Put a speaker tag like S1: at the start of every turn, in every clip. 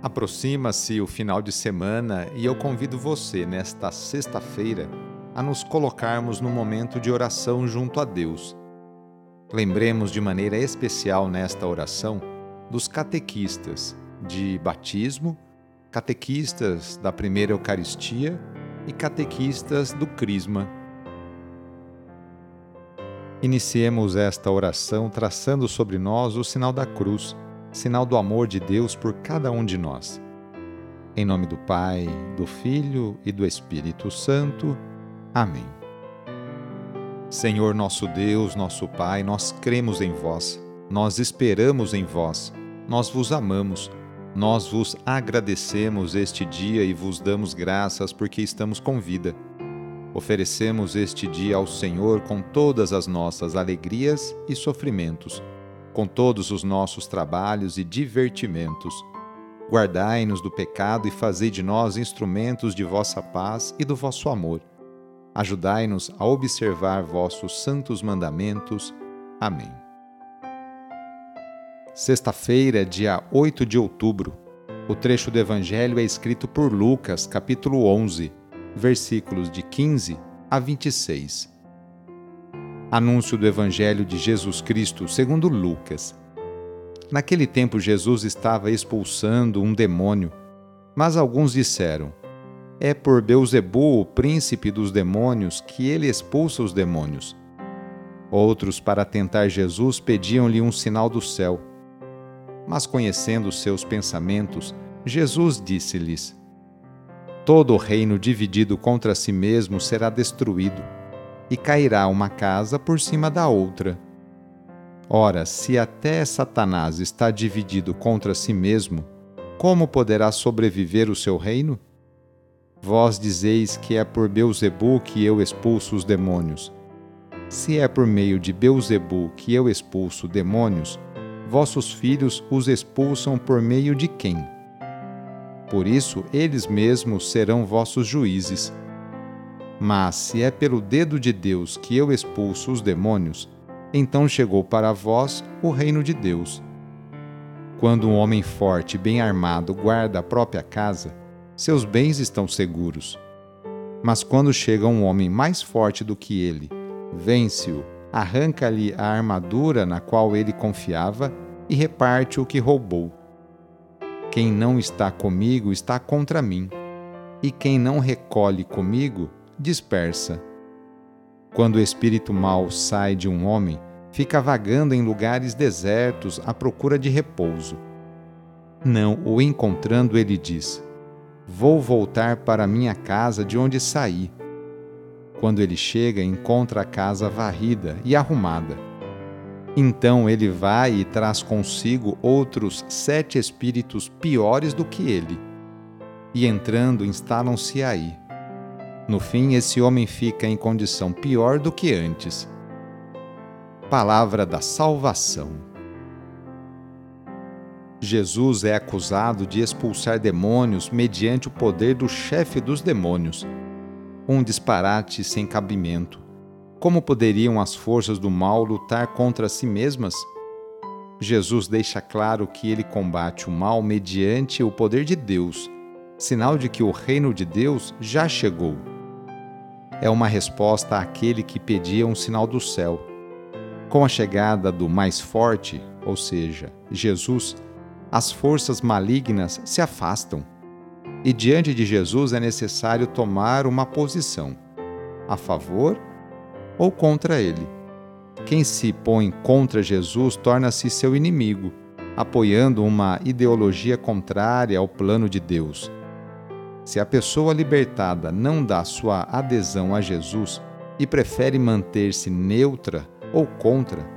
S1: Aproxima-se o final de semana e eu convido você, nesta sexta-feira, a nos colocarmos no momento de oração junto a Deus. Lembremos de maneira especial nesta oração dos catequistas de batismo, catequistas da primeira Eucaristia e catequistas do Crisma. Iniciemos esta oração traçando sobre nós o sinal da cruz, sinal do amor de Deus por cada um de nós. Em nome do Pai, do Filho e do Espírito Santo. Amém. Senhor nosso Deus, nosso Pai, nós cremos em vós, nós esperamos em vós, nós vos amamos, nós vos agradecemos este dia e vos damos graças porque estamos com vida. Oferecemos este dia ao Senhor com todas as nossas alegrias e sofrimentos, com todos os nossos trabalhos e divertimentos. Guardai-nos do pecado e fazei de nós instrumentos de vossa paz e do vosso amor Ajudai-nos a observar vossos santos mandamentos. Amém. Sexta-feira, dia 8 de outubro. O trecho do Evangelho é escrito por Lucas, capítulo 11, versículos de 15 a 26. Anúncio do Evangelho de Jesus Cristo segundo Lucas. Naquele tempo Jesus estava expulsando um demônio, mas alguns disseram: é por Beuzebu, o príncipe dos demônios, que ele expulsa os demônios. Outros, para tentar Jesus, pediam-lhe um sinal do céu. Mas conhecendo seus pensamentos, Jesus disse-lhes: Todo reino dividido contra si mesmo será destruído, e cairá uma casa por cima da outra. Ora, se até Satanás está dividido contra si mesmo, como poderá sobreviver o seu reino? Vós dizeis que é por Beuzebu que eu expulso os demônios. Se é por meio de Beuzebu que eu expulso demônios, vossos filhos os expulsam por meio de quem? Por isso, eles mesmos serão vossos juízes. Mas se é pelo dedo de Deus que eu expulso os demônios, então chegou para vós o reino de Deus. Quando um homem forte e bem armado guarda a própria casa, seus bens estão seguros. Mas quando chega um homem mais forte do que ele, vence-o, arranca-lhe a armadura na qual ele confiava e reparte o que roubou. Quem não está comigo está contra mim, e quem não recolhe comigo dispersa. Quando o espírito mau sai de um homem, fica vagando em lugares desertos à procura de repouso. Não o encontrando, ele diz: Vou voltar para minha casa de onde saí. Quando ele chega, encontra a casa varrida e arrumada. Então ele vai e traz consigo outros sete espíritos piores do que ele. E entrando, instalam-se aí. No fim, esse homem fica em condição pior do que antes. Palavra da Salvação. Jesus é acusado de expulsar demônios mediante o poder do chefe dos demônios. Um disparate sem cabimento. Como poderiam as forças do mal lutar contra si mesmas? Jesus deixa claro que ele combate o mal mediante o poder de Deus, sinal de que o reino de Deus já chegou. É uma resposta àquele que pedia um sinal do céu. Com a chegada do mais forte, ou seja, Jesus, as forças malignas se afastam. E diante de Jesus é necessário tomar uma posição, a favor ou contra ele. Quem se põe contra Jesus torna-se seu inimigo, apoiando uma ideologia contrária ao plano de Deus. Se a pessoa libertada não dá sua adesão a Jesus e prefere manter-se neutra ou contra,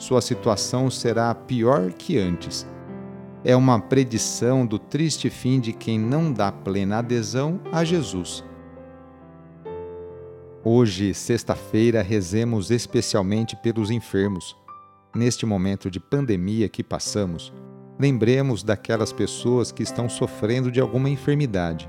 S1: sua situação será pior que antes é uma predição do triste fim de quem não dá plena adesão a Jesus. Hoje, sexta-feira, rezemos especialmente pelos enfermos. Neste momento de pandemia que passamos, lembremos daquelas pessoas que estão sofrendo de alguma enfermidade,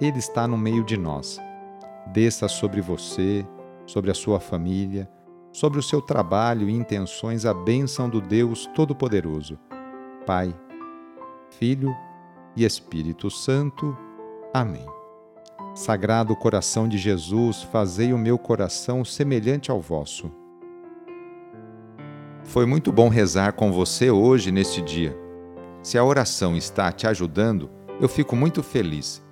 S1: Ele está no meio de nós. Desça sobre você, sobre a sua família, sobre o seu trabalho e intenções a bênção do Deus Todo-Poderoso, Pai, Filho e Espírito Santo. Amém. Sagrado coração de Jesus, fazei o meu coração semelhante ao vosso. Foi muito bom rezar com você hoje neste dia. Se a oração está te ajudando, eu fico muito feliz.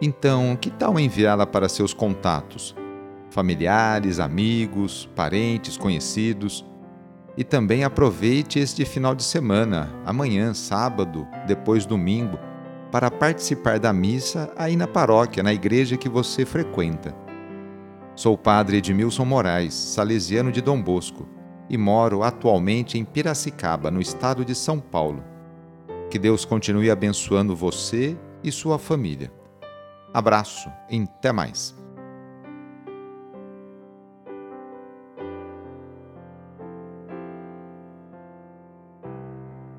S1: Então, que tal enviá-la para seus contatos? familiares, amigos, parentes, conhecidos. E também aproveite este final de semana, amanhã, sábado, depois domingo, para participar da missa aí na paróquia, na igreja que você frequenta. Sou o padre Edmilson Moraes, salesiano de Dom Bosco, e moro atualmente em Piracicaba, no estado de São Paulo. Que Deus continue abençoando você e sua família. Abraço e até mais.